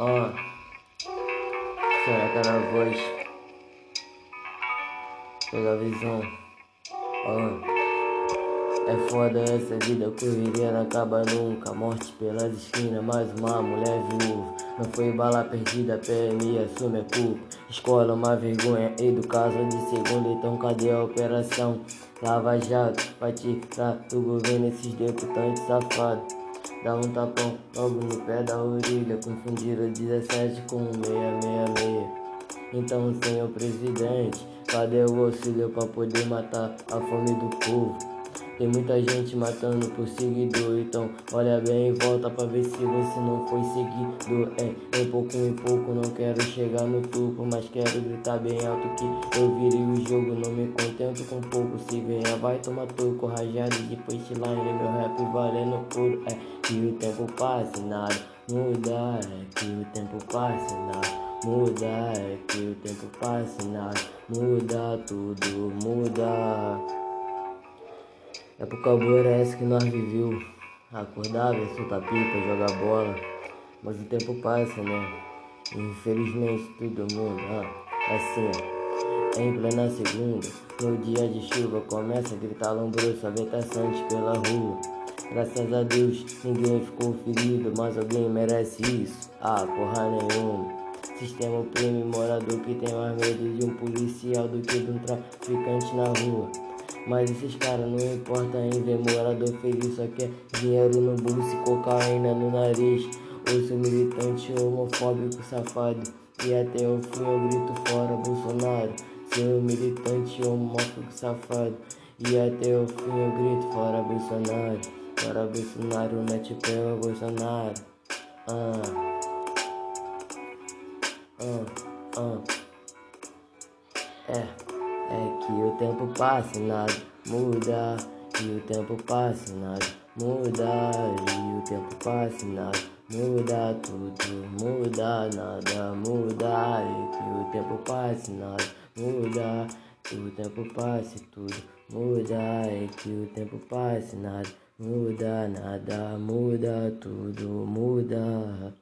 Ó, será na voz. Pega a visão. Ó. É foda essa vida, correria não acaba nunca. Morte pelas esquinas, mais uma mulher viúva. Não foi bala perdida, PMI assume a culpa. Escola, uma vergonha, educação de segunda, então cadê a operação? Lava Jato, vai tirar do governo esses deputantes safados. Dá um tapão logo no pé da orelha, confundiram 17 com 666. Então, senhor presidente, cadê o auxílio pra poder matar a fome do povo? Tem muita gente matando por seguidor, então olha bem e volta pra ver se você não foi seguidor. É, em pouco em pouco não quero chegar no topo, mas quero gritar bem alto que eu virei o jogo. Não me contento com pouco, se venha vai tomar toco, rajado de punchline, meu rap valendo ouro. É que o tempo passe, nada muda, é que o tempo passe, nada muda, é que o tempo passe, nada muda, tudo muda. Época boa era essa que nós viveu. Acordava, soltar pipa, jogar bola. Mas o tempo passa, né? Infelizmente todo mundo, ah, assim, ó. Em plena segunda, no dia de chuva, começa a gritar lombroso, habitações pela rua. Graças a Deus, ninguém ficou ferido, mas alguém merece isso. Ah, porra nenhuma. Sistema oprime morador que tem mais medo de um policial do que de um traficante na rua. Mas esses caras não importa em ver morador feliz, só quer dinheiro no bolso e cocaína no nariz. Ouço militante homofóbico safado. E até o fim eu grito fora Bolsonaro. Seu militante homofóbico safado. E até o fim eu grito fora Bolsonaro. Fora Bolsonaro, mete pé Bolsonaro. Ah. Ah, ah. É. É que o tempo passa e nada muda. E o tempo passa e nada muda. E o tempo passa e nada muda. Tudo muda, nada muda. E que o tempo passa e nada muda. Que o tempo passa e tudo muda. E que o tempo passa e nada muda. Nada muda, tudo muda.